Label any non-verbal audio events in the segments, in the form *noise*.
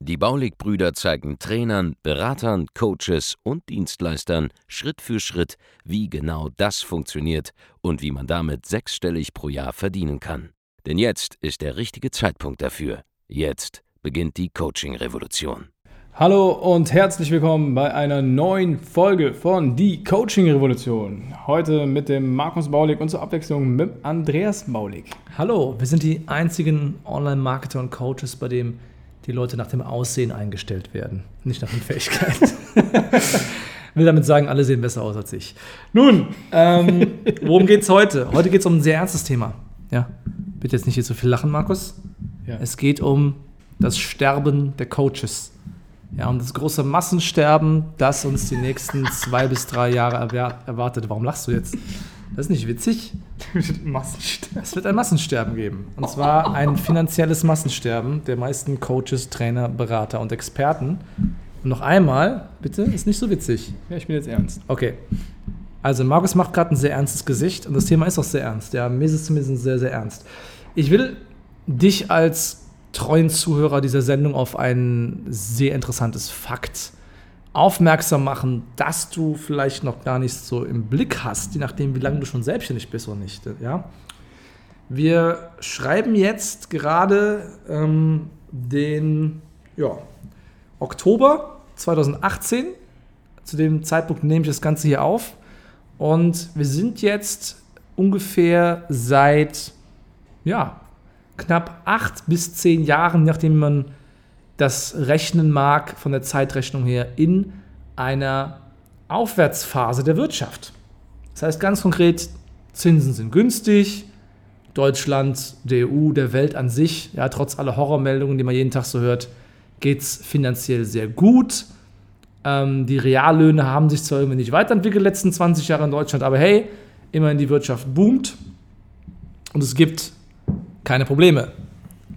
Die Baulig-Brüder zeigen Trainern, Beratern, Coaches und Dienstleistern Schritt für Schritt, wie genau das funktioniert und wie man damit sechsstellig pro Jahr verdienen kann. Denn jetzt ist der richtige Zeitpunkt dafür. Jetzt beginnt die Coaching-Revolution. Hallo und herzlich willkommen bei einer neuen Folge von Die Coaching Revolution. Heute mit dem Markus Baulig und zur Abwechslung mit Andreas Baulig. Hallo, wir sind die einzigen Online-Marketer und Coaches, bei dem die Leute nach dem Aussehen eingestellt werden, nicht nach den Fähigkeiten. *laughs* will damit sagen, alle sehen besser aus als ich. Nun, ähm, worum geht es heute? Heute geht es um ein sehr ernstes Thema. Ja, bitte jetzt nicht hier so viel lachen, Markus. Ja. Es geht um das Sterben der Coaches. Ja, um das große Massensterben, das uns die nächsten zwei bis drei Jahre erwartet. Warum lachst du jetzt? Das ist nicht witzig. *laughs* Es wird ein Massensterben geben. Und zwar ein finanzielles Massensterben der meisten Coaches, Trainer, Berater und Experten. Und noch einmal, bitte, ist nicht so witzig. Ja, ich bin jetzt ernst. Okay. Also, Markus macht gerade ein sehr ernstes Gesicht und das Thema ist auch sehr ernst. Ja, mir ist es zumindest sehr, sehr ernst. Ich will dich als treuen Zuhörer dieser Sendung auf ein sehr interessantes Fakt aufmerksam machen, dass du vielleicht noch gar nicht so im Blick hast, je nachdem, wie lange du schon selbstständig bist oder nicht. Ja? Wir schreiben jetzt gerade ähm, den ja, Oktober 2018. Zu dem Zeitpunkt nehme ich das Ganze hier auf. Und wir sind jetzt ungefähr seit ja, knapp acht bis zehn Jahren, nachdem man das rechnen mag von der Zeitrechnung her in einer Aufwärtsphase der Wirtschaft. Das heißt ganz konkret, Zinsen sind günstig, Deutschland, der EU, der Welt an sich, ja, trotz aller Horrormeldungen, die man jeden Tag so hört, geht es finanziell sehr gut. Ähm, die Reallöhne haben sich zwar irgendwie nicht weiterentwickelt, letzten 20 Jahre in Deutschland, aber hey, immerhin die Wirtschaft boomt und es gibt keine Probleme.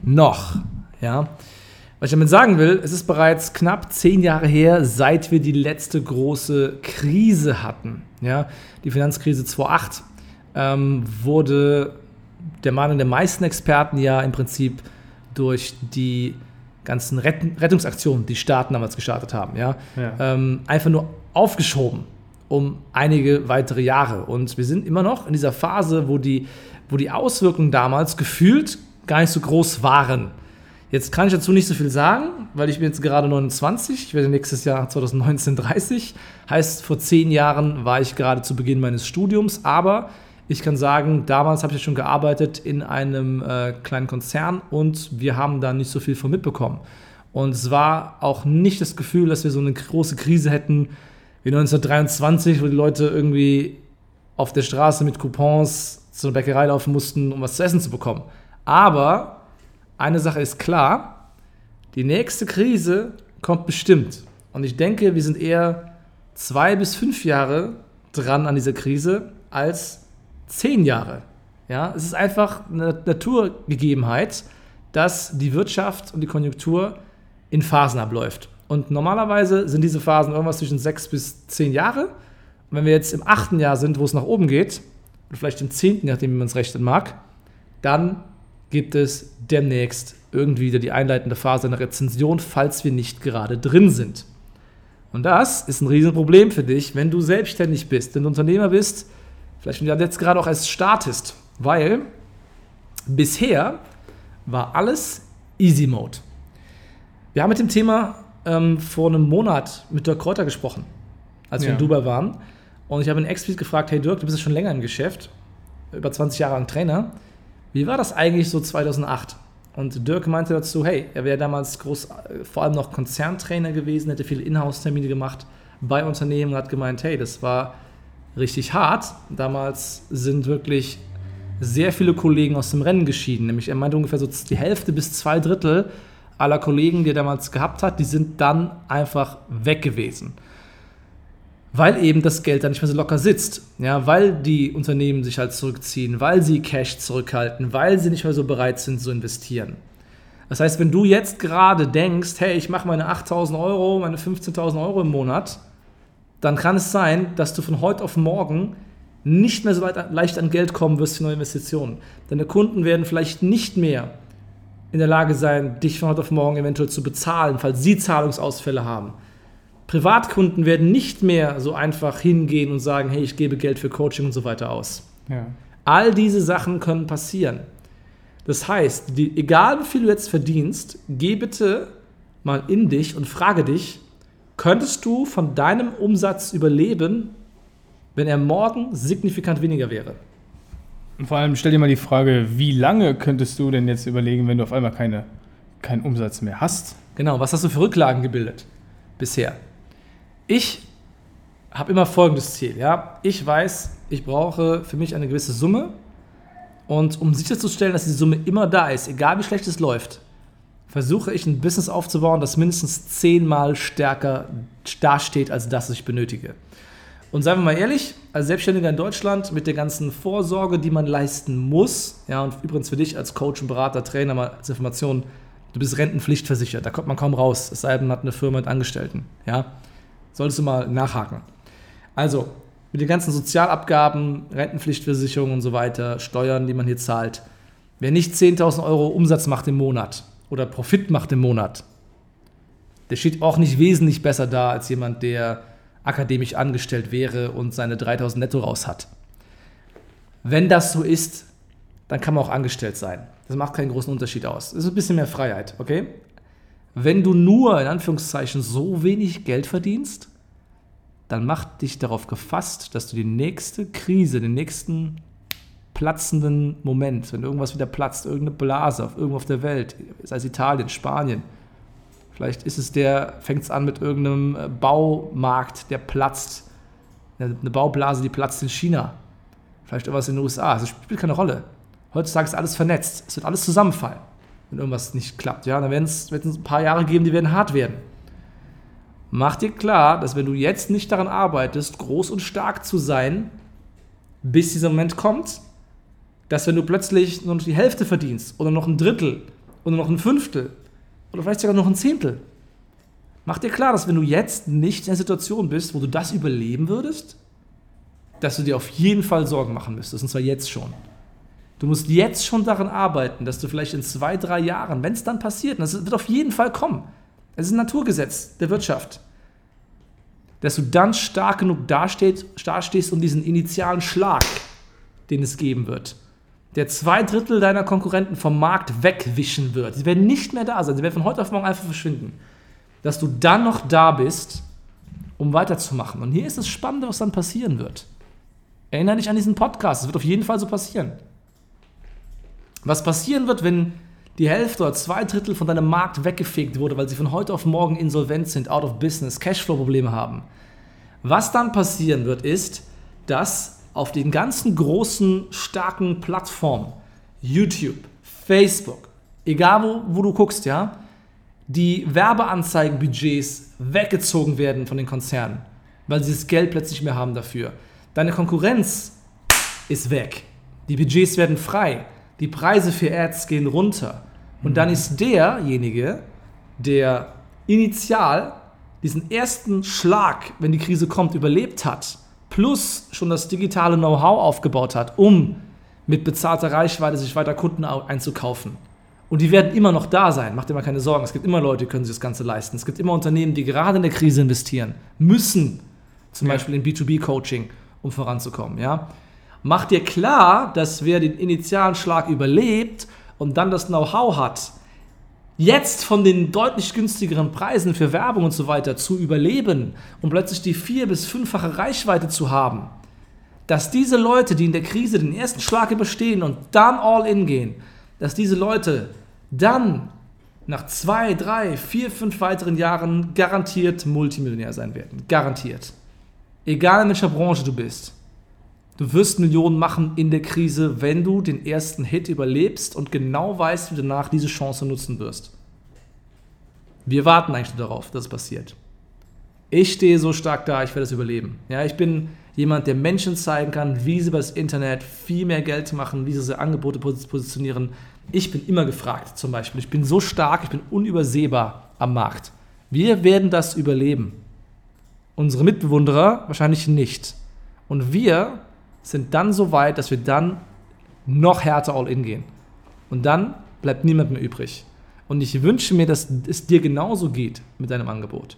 Noch. Ja. Was ich damit sagen will, es ist bereits knapp zehn Jahre her, seit wir die letzte große Krise hatten. Ja, die Finanzkrise 2008 ähm, wurde der Meinung der meisten Experten ja im Prinzip durch die ganzen Rett Rettungsaktionen, die Staaten damals gestartet haben, ja, ja. Ähm, einfach nur aufgeschoben um einige weitere Jahre. Und wir sind immer noch in dieser Phase, wo die, wo die Auswirkungen damals gefühlt gar nicht so groß waren. Jetzt kann ich dazu nicht so viel sagen, weil ich bin jetzt gerade 29, ich werde nächstes Jahr 2019 30. Heißt, vor zehn Jahren war ich gerade zu Beginn meines Studiums, aber ich kann sagen, damals habe ich schon gearbeitet in einem äh, kleinen Konzern und wir haben da nicht so viel von mitbekommen. Und es war auch nicht das Gefühl, dass wir so eine große Krise hätten wie 1923, wo die Leute irgendwie auf der Straße mit Coupons zu einer Bäckerei laufen mussten, um was zu essen zu bekommen. Aber eine Sache ist klar, die nächste Krise kommt bestimmt. Und ich denke, wir sind eher zwei bis fünf Jahre dran an dieser Krise als zehn Jahre. Ja, es ist einfach eine Naturgegebenheit, dass die Wirtschaft und die Konjunktur in Phasen abläuft. Und normalerweise sind diese Phasen irgendwas zwischen sechs bis zehn Jahre. Und wenn wir jetzt im achten Jahr sind, wo es nach oben geht, oder vielleicht im zehnten, nachdem man es rechnen mag, dann gibt es demnächst irgendwie wieder die einleitende Phase einer Rezension, falls wir nicht gerade drin sind. Und das ist ein Riesenproblem für dich, wenn du selbstständig bist, wenn du Unternehmer bist, vielleicht wenn du jetzt gerade auch erst startest, weil bisher war alles Easy Mode. Wir haben mit dem Thema ähm, vor einem Monat mit Dirk Kräuter gesprochen, als wir ja. in Dubai waren. Und ich habe ihn explizit gefragt, hey Dirk, du bist ja schon länger im Geschäft, über 20 Jahre lang Trainer. Wie war das eigentlich so 2008? Und Dirk meinte dazu, hey, er wäre damals groß, vor allem noch Konzerntrainer gewesen, hätte viele Inhouse-Termine gemacht bei Unternehmen und hat gemeint, hey, das war richtig hart. Damals sind wirklich sehr viele Kollegen aus dem Rennen geschieden. Nämlich er meinte ungefähr so die Hälfte bis zwei Drittel aller Kollegen, die er damals gehabt hat, die sind dann einfach weg gewesen. Weil eben das Geld da nicht mehr so locker sitzt. Ja, weil die Unternehmen sich halt zurückziehen, weil sie Cash zurückhalten, weil sie nicht mehr so bereit sind zu investieren. Das heißt, wenn du jetzt gerade denkst, hey, ich mache meine 8.000 Euro, meine 15.000 Euro im Monat, dann kann es sein, dass du von heute auf morgen nicht mehr so leicht an Geld kommen wirst für neue Investitionen. Deine Kunden werden vielleicht nicht mehr in der Lage sein, dich von heute auf morgen eventuell zu bezahlen, falls sie Zahlungsausfälle haben. Privatkunden werden nicht mehr so einfach hingehen und sagen, hey, ich gebe Geld für Coaching und so weiter aus. Ja. All diese Sachen können passieren. Das heißt, die, egal wie viel du jetzt verdienst, geh bitte mal in dich und frage dich, könntest du von deinem Umsatz überleben, wenn er morgen signifikant weniger wäre? Und vor allem stell dir mal die Frage, wie lange könntest du denn jetzt überlegen, wenn du auf einmal keine, keinen Umsatz mehr hast? Genau, was hast du für Rücklagen gebildet bisher? Ich habe immer folgendes Ziel. Ja? Ich weiß, ich brauche für mich eine gewisse Summe. Und um sicherzustellen, dass die Summe immer da ist, egal wie schlecht es läuft, versuche ich ein Business aufzubauen, das mindestens zehnmal stärker dasteht als das, was ich benötige. Und seien wir mal ehrlich, als Selbstständiger in Deutschland mit der ganzen Vorsorge, die man leisten muss, ja, und übrigens für dich als Coach und Berater, Trainer mal als Information, du bist rentenpflichtversichert, da kommt man kaum raus, es sei denn, man hat eine Firma mit Angestellten, ja. Solltest du mal nachhaken. Also, mit den ganzen Sozialabgaben, Rentenpflichtversicherung und so weiter, Steuern, die man hier zahlt. Wer nicht 10.000 Euro Umsatz macht im Monat oder Profit macht im Monat, der steht auch nicht wesentlich besser da als jemand, der akademisch angestellt wäre und seine 3.000 netto raus hat. Wenn das so ist, dann kann man auch angestellt sein. Das macht keinen großen Unterschied aus. Das ist ein bisschen mehr Freiheit, okay? Wenn du nur in Anführungszeichen so wenig Geld verdienst, dann mach dich darauf gefasst, dass du die nächste Krise, den nächsten platzenden Moment, wenn irgendwas wieder platzt, irgendeine Blase auf irgendwo auf der Welt, sei es Italien, Spanien, vielleicht ist es der, fängt es an mit irgendeinem äh, Baumarkt, der platzt, eine Baublase, die platzt in China, vielleicht irgendwas in den USA, das spielt keine Rolle. Heutzutage ist alles vernetzt, es wird alles zusammenfallen wenn irgendwas nicht klappt. Ja, dann werden es ein paar Jahre geben, die werden hart werden. Mach dir klar, dass wenn du jetzt nicht daran arbeitest, groß und stark zu sein, bis dieser Moment kommt, dass wenn du plötzlich nur noch die Hälfte verdienst oder noch ein Drittel oder noch ein Fünftel oder vielleicht sogar noch ein Zehntel, mach dir klar, dass wenn du jetzt nicht in der Situation bist, wo du das überleben würdest, dass du dir auf jeden Fall Sorgen machen müsstest, und zwar jetzt schon. Du musst jetzt schon daran arbeiten, dass du vielleicht in zwei, drei Jahren, wenn es dann passiert, und das wird auf jeden Fall kommen, es ist ein Naturgesetz der Wirtschaft, dass du dann stark genug dastehst, dastehst um diesen initialen Schlag, den es geben wird, der zwei Drittel deiner Konkurrenten vom Markt wegwischen wird. Sie werden nicht mehr da sein, sie werden von heute auf morgen einfach verschwinden. Dass du dann noch da bist, um weiterzumachen. Und hier ist das Spannende, was dann passieren wird. Erinnere dich an diesen Podcast, es wird auf jeden Fall so passieren. Was passieren wird, wenn die Hälfte oder zwei Drittel von deinem Markt weggefegt wurde, weil sie von heute auf morgen insolvent sind, out of business, Cashflow-Probleme haben. Was dann passieren wird, ist, dass auf den ganzen großen, starken Plattformen, YouTube, Facebook, egal wo, wo du guckst, ja, die Werbeanzeigenbudgets weggezogen werden von den Konzernen, weil sie das Geld plötzlich mehr haben dafür. Deine Konkurrenz ist weg. Die Budgets werden frei die Preise für Ads gehen runter. Und dann ist derjenige, der initial diesen ersten Schlag, wenn die Krise kommt, überlebt hat, plus schon das digitale Know-how aufgebaut hat, um mit bezahlter Reichweite sich weiter Kunden einzukaufen. Und die werden immer noch da sein, macht dir mal keine Sorgen. Es gibt immer Leute, die können sich das Ganze leisten. Es gibt immer Unternehmen, die gerade in der Krise investieren, müssen, zum ja. Beispiel in B2B-Coaching, um voranzukommen. Ja? Mach dir klar, dass wer den initialen Schlag überlebt und dann das Know-how hat, jetzt von den deutlich günstigeren Preisen für Werbung und so weiter zu überleben und plötzlich die vier- bis fünffache Reichweite zu haben, dass diese Leute, die in der Krise den ersten Schlag überstehen und dann all in gehen, dass diese Leute dann nach zwei, drei, vier, fünf weiteren Jahren garantiert Multimillionär sein werden. Garantiert. Egal in welcher Branche du bist. Du wirst Millionen machen in der Krise, wenn du den ersten Hit überlebst und genau weißt, wie du danach diese Chance nutzen wirst. Wir warten eigentlich nur darauf, dass es passiert. Ich stehe so stark da, ich werde es überleben. Ja, ich bin jemand, der Menschen zeigen kann, wie sie über das Internet viel mehr Geld machen, wie sie ihre Angebote positionieren. Ich bin immer gefragt, zum Beispiel. Ich bin so stark, ich bin unübersehbar am Markt. Wir werden das überleben. Unsere Mitbewunderer wahrscheinlich nicht. Und wir sind dann so weit, dass wir dann noch härter all in gehen. Und dann bleibt niemand mehr übrig. Und ich wünsche mir, dass es dir genauso geht mit deinem Angebot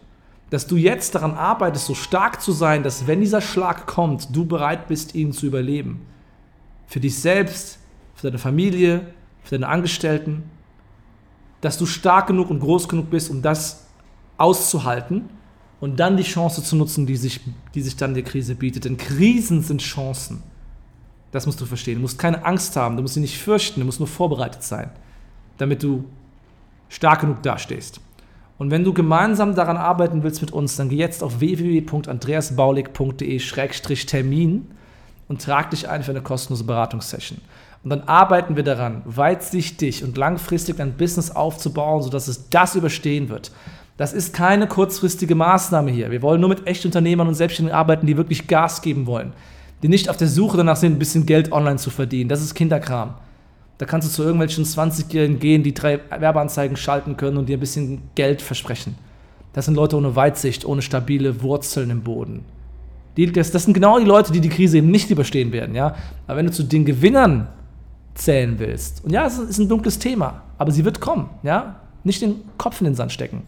dass du jetzt daran arbeitest, so stark zu sein, dass wenn dieser Schlag kommt, du bereit bist, ihn zu überleben. Für dich selbst, für deine Familie, für deine Angestellten. Dass du stark genug und groß genug bist, um das auszuhalten und dann die Chance zu nutzen, die sich, die sich dann der Krise bietet. Denn Krisen sind Chancen. Das musst du verstehen. Du musst keine Angst haben, du musst sie nicht fürchten, du musst nur vorbereitet sein, damit du stark genug dastehst. Und wenn du gemeinsam daran arbeiten willst mit uns, dann geh jetzt auf www.andreasbaulig.de-termin und trag dich ein für eine kostenlose Beratungssession. Und dann arbeiten wir daran, weitsichtig und langfristig ein Business aufzubauen, sodass es das überstehen wird. Das ist keine kurzfristige Maßnahme hier. Wir wollen nur mit echten Unternehmern und Selbstständigen arbeiten, die wirklich Gas geben wollen. Die nicht auf der Suche danach sind, ein bisschen Geld online zu verdienen. Das ist Kinderkram. Da kannst du zu irgendwelchen 20-Jährigen gehen, die drei Werbeanzeigen schalten können und dir ein bisschen Geld versprechen. Das sind Leute ohne Weitsicht, ohne stabile Wurzeln im Boden. Die, das, das, sind genau die Leute, die die Krise eben nicht überstehen werden. Ja? Aber wenn du zu den Gewinnern zählen willst, und ja, es ist ein dunkles Thema, aber sie wird kommen. Ja? Nicht den Kopf in den Sand stecken.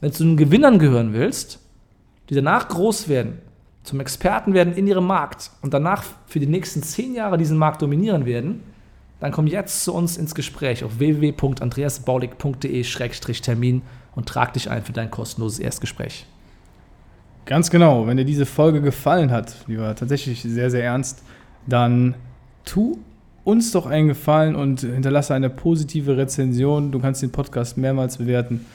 Wenn du zu den Gewinnern gehören willst, die danach groß werden, zum Experten werden in ihrem Markt und danach für die nächsten zehn Jahre diesen Markt dominieren werden, dann komm jetzt zu uns ins Gespräch auf www.andreasbaulig.de-termin und trag dich ein für dein kostenloses Erstgespräch. Ganz genau. Wenn dir diese Folge gefallen hat, die war tatsächlich sehr, sehr ernst, dann tu uns doch einen Gefallen und hinterlasse eine positive Rezension. Du kannst den Podcast mehrmals bewerten.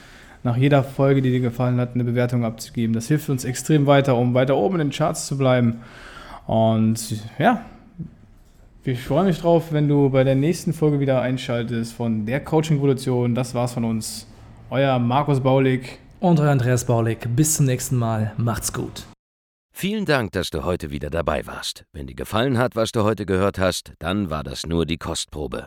Nach jeder Folge, die dir gefallen hat, eine Bewertung abzugeben. Das hilft uns extrem weiter, um weiter oben in den Charts zu bleiben. Und ja, ich freue mich drauf, wenn du bei der nächsten Folge wieder einschaltest von der Coaching-Evolution. Das war's von uns. Euer Markus Baulig. Und euer Andreas Baulig. Bis zum nächsten Mal. Macht's gut. Vielen Dank, dass du heute wieder dabei warst. Wenn dir gefallen hat, was du heute gehört hast, dann war das nur die Kostprobe.